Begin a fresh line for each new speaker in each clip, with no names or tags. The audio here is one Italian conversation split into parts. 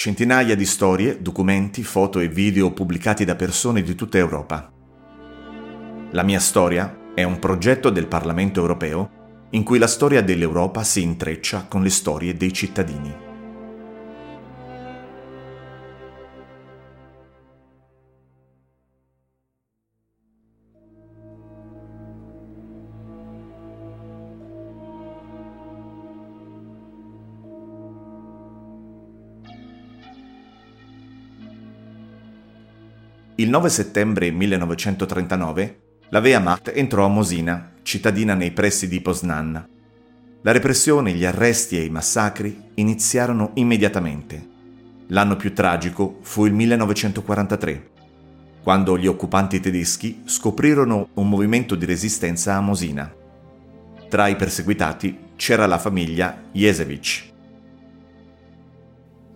Centinaia di storie, documenti, foto e video pubblicati da persone di tutta Europa. La mia storia è un progetto del Parlamento europeo in cui la storia dell'Europa si intreccia con le storie dei cittadini. Il 9 settembre 1939 la Wehrmacht entrò a Mosina, cittadina nei pressi di Poznan. La repressione, gli arresti e i massacri iniziarono immediatamente. L'anno più tragico fu il 1943, quando gli occupanti tedeschi scoprirono un movimento di resistenza a Mosina. Tra i perseguitati c'era la famiglia Jezewicz.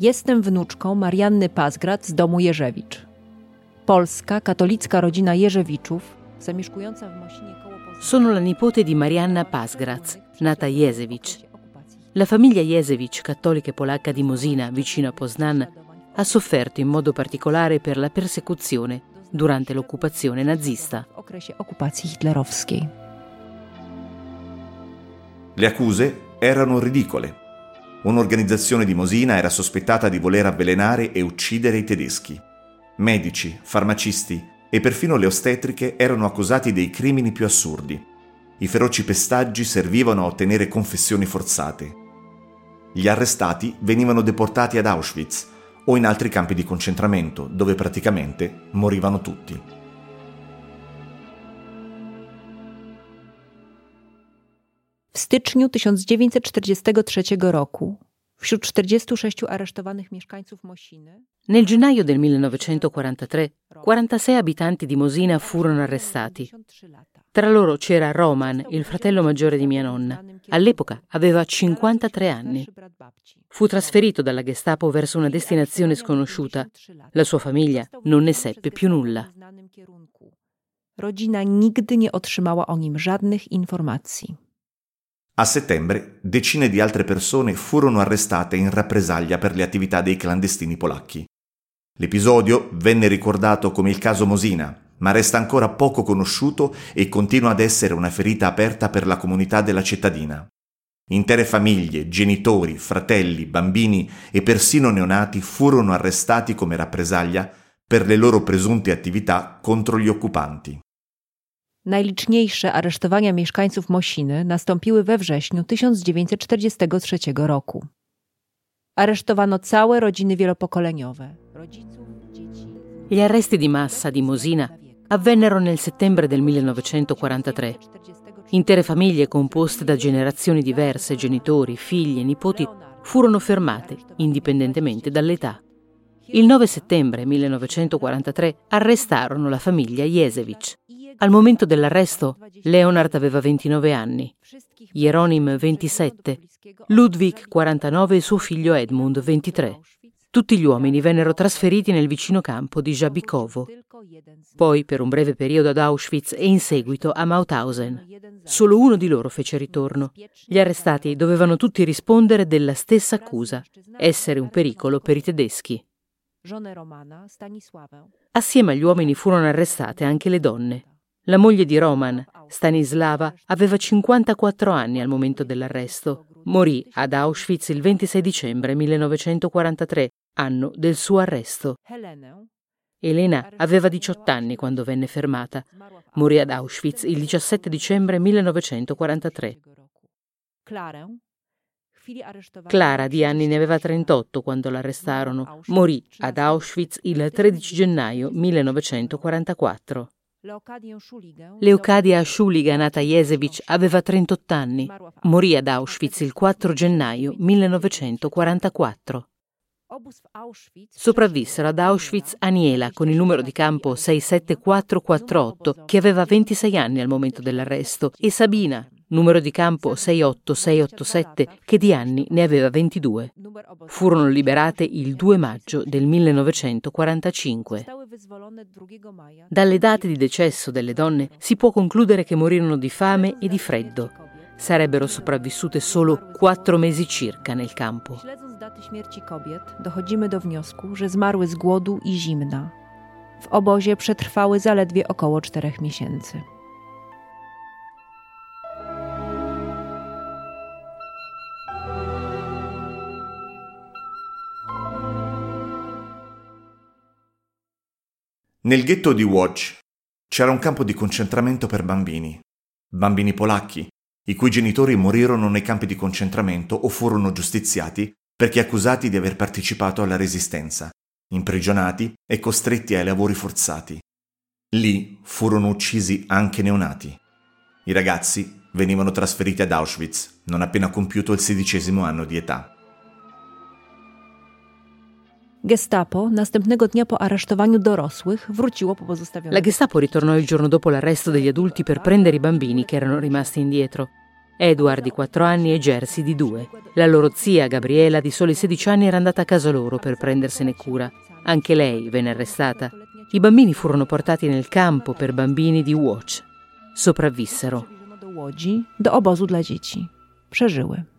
Jestem wnuczką Marianny Pazgrat z domu Jerzewicz. Polska katolicka rodzina Jerzewiczów, zamieszkująca w Mosinie koło
Sono la nipote di Marianna Pasgraz, nata Jezewicz. La famiglia Jezewicz, cattolica e polacca di Mosina, vicino a Poznan, ha sofferto in modo particolare per la persecuzione durante l'occupazione nazista.
Le accuse erano ridicole. Un'organizzazione di Mosina era sospettata di voler avvelenare e uccidere i tedeschi. Medici, farmacisti e perfino le ostetriche erano accusati dei crimini più assurdi. I feroci pestaggi servivano a ottenere confessioni forzate. Gli arrestati venivano deportati ad Auschwitz o in altri campi di concentramento, dove praticamente morivano tutti.
W styczniu 1943 roku Wśród 46 aresztowanych mieszkańców Mosiny.
Nel gennaio del 1943, 46 abitanti di Mosina furono arrestati. Tra loro c'era Roman, il fratello maggiore di mia nonna. All'epoca aveva 53 anni. Fu trasferito dalla Gestapo verso una destinazione sconosciuta. La sua famiglia non ne seppe più nulla.
Rodzina nigdy nie otrzymała o nim żadnych informacji.
A settembre decine di altre persone furono arrestate in rappresaglia per le attività dei clandestini polacchi. L'episodio venne ricordato come il caso Mosina, ma resta ancora poco conosciuto e continua ad essere una ferita aperta per la comunità della cittadina. Intere famiglie, genitori, fratelli, bambini e persino neonati furono arrestati come rappresaglia per le loro presunte attività contro gli occupanti.
Najliczniejsze aresztowania mieszkańców Mosiny nastąpiły we wrześniu 1943 roku. Aresztowano całe rodziny wielopokoleniowe.
Gli arresti di massa di Mosina avvennero nel settembre del 1943. Intere famiglie composte da generazioni diverse, genitori, figli e nipoti, furono fermate indipendentemente dall'età. Il 9 settembre 1943 arrestarono la famiglia Jezewicz. Al momento dell'arresto, Leonard aveva 29 anni, Jeronim 27, Ludwig 49 e suo figlio Edmund 23. Tutti gli uomini vennero trasferiti nel vicino campo di Jabikovo, poi per un breve periodo ad Auschwitz e in seguito a Mauthausen. Solo uno di loro fece ritorno. Gli arrestati dovevano tutti rispondere della stessa accusa, essere un pericolo per i tedeschi. Assieme agli uomini furono arrestate anche le donne. La moglie di Roman, Stanislava, aveva 54 anni al momento dell'arresto. Morì ad Auschwitz il 26 dicembre 1943, anno del suo arresto. Elena aveva 18 anni quando venne fermata. Morì ad Auschwitz il 17 dicembre 1943. Clara di anni ne aveva 38 quando l'arrestarono. Morì ad Auschwitz il 13 gennaio 1944. Leocadia Schuliga, nata Jesevich, aveva 38 anni. Morì ad Auschwitz il 4 gennaio 1944. Sopravvissero ad Auschwitz Aniela con il numero di campo 67448, che aveva 26 anni al momento dell'arresto, e Sabina, numero di campo 68687, che di anni ne aveva 22. Furono liberate il 2 maggio del 1945. Dalle date di decesso delle donne si può concludere che morirono di fame e di freddo. Sarebbero sopravvissute solo quattro mesi circa nel campo.
daty śmierci kobiet dochodzimy do wniosku, że zmarły z głodu i zimna. W obozie przetrwały zaledwie około czterech miesięcy.
Nel ghetto di Łódź c'era un campo di concentramento per bambini, bambini polacchi, i cui genitori morirono nei campi di concentramento o furono giustiziati perché accusati di aver partecipato alla resistenza, imprigionati e costretti ai lavori forzati. Lì furono uccisi anche neonati. I ragazzi venivano trasferiti ad Auschwitz non appena compiuto il sedicesimo anno di età.
Gestapo następnego dnia po aresztowaniu dorosłych wróciło po pozostawionych.
La Gestapo ritornò il giorno dopo l'arresto degli adulti per prendere i bambini che erano rimasti indietro. Edward di 4 anni e Jersey di 2. La loro zia, Gabriela, di soli 16 anni, era andata a casa loro per prendersene cura. Anche lei venne arrestata. I bambini furono portati nel campo per bambini di Watch. Sopravvissero.
do Łodzi, do obozu dla dzieci. Przeżyły.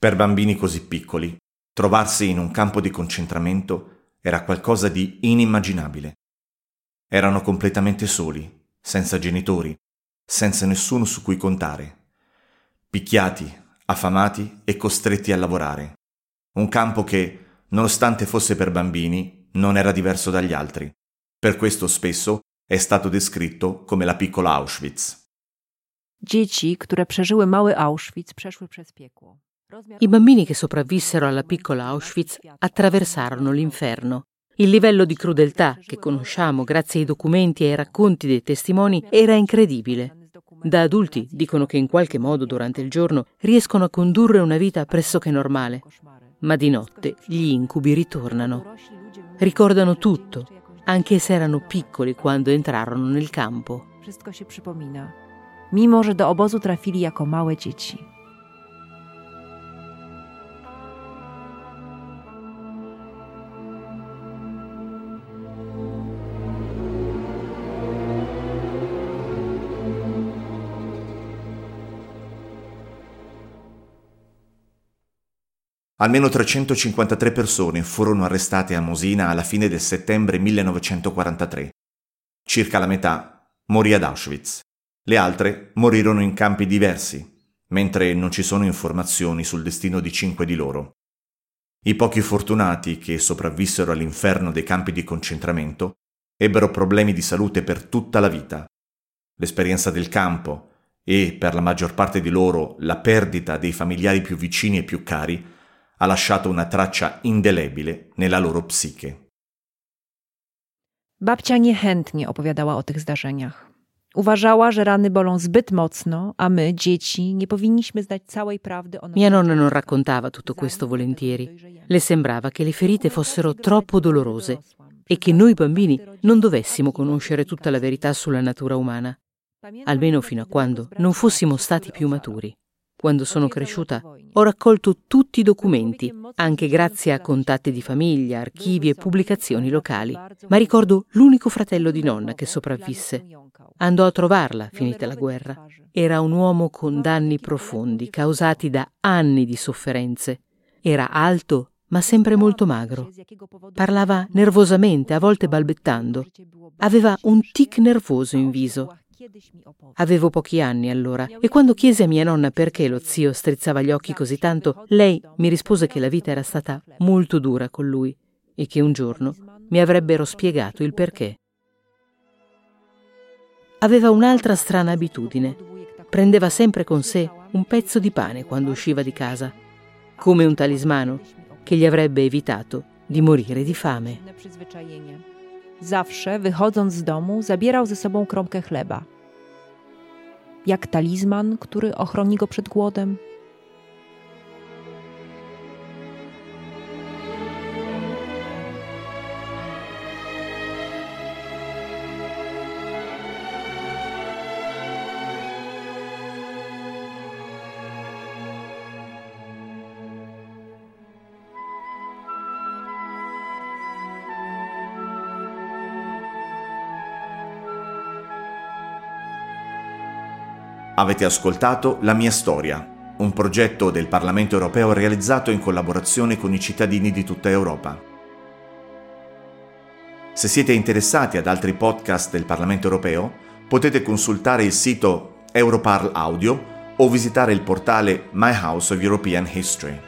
Per bambini così piccoli, trovarsi in un campo di concentramento era qualcosa di inimmaginabile. Erano completamente soli, senza genitori, senza nessuno su cui contare. Picchiati, affamati e costretti a lavorare. Un campo che, nonostante fosse per bambini, non era diverso dagli altri. Per questo spesso è stato descritto come la piccola Auschwitz.
Dzieci, które przeżyły mały Auschwitz, przeszły przez piekło.
I bambini che sopravvissero alla piccola Auschwitz attraversarono l'inferno. Il livello di crudeltà che conosciamo grazie ai documenti e ai racconti dei testimoni era incredibile. Da adulti dicono che in qualche modo durante il giorno riescono a condurre una vita pressoché normale, ma di notte gli incubi ritornano. Ricordano tutto, anche se erano piccoli quando entrarono nel campo.
Wszystko się przypomina, mimo że do obozu trafili jako małe dzieci.
Almeno 353 persone furono arrestate a Mosina alla fine del settembre 1943. Circa la metà morì ad Auschwitz. Le altre morirono in campi diversi, mentre non ci sono informazioni sul destino di cinque di loro. I pochi fortunati che sopravvissero all'inferno dei campi di concentramento ebbero problemi di salute per tutta la vita. L'esperienza del campo e, per la maggior parte di loro, la perdita dei familiari più vicini e più cari ha lasciato una traccia indelebile nella loro psiche.
Babcia niechętnie opowiadała o tych zdarzeniach. Uważała, że rany bolą zbyt mocno, a my, dzieci, nie powinniśmy znać całej prawdy o
Mia nonna non raccontava tutto questo volentieri. Le sembrava che le ferite fossero troppo dolorose e che noi bambini non dovessimo conoscere tutta la verità sulla natura umana, almeno fino a quando non fossimo stati più maturi. Quando sono cresciuta ho raccolto tutti i documenti, anche grazie a contatti di famiglia, archivi e pubblicazioni locali. Ma ricordo l'unico fratello di nonna che sopravvisse. Andò a trovarla, finita la guerra. Era un uomo con danni profondi, causati da anni di sofferenze. Era alto, ma sempre molto magro. Parlava nervosamente, a volte balbettando. Aveva un tic nervoso in viso Avevo pochi anni allora e quando chiesi a mia nonna perché lo zio strizzava gli occhi così tanto, lei mi rispose che la vita era stata molto dura con lui e che un giorno mi avrebbero spiegato il perché. Aveva un'altra strana abitudine. Prendeva sempre con sé un pezzo di pane quando usciva di casa, come un talismano che gli avrebbe evitato di morire di fame.
Zawsze, wychodząc z domu, zabierał ze sobą kromkę chleba. Jak talizman, który ochroni go przed głodem.
Avete ascoltato La mia storia, un progetto del Parlamento europeo realizzato in collaborazione con i cittadini di tutta Europa. Se siete interessati ad altri podcast del Parlamento europeo, potete consultare il sito Europarl Audio o visitare il portale My House of European History.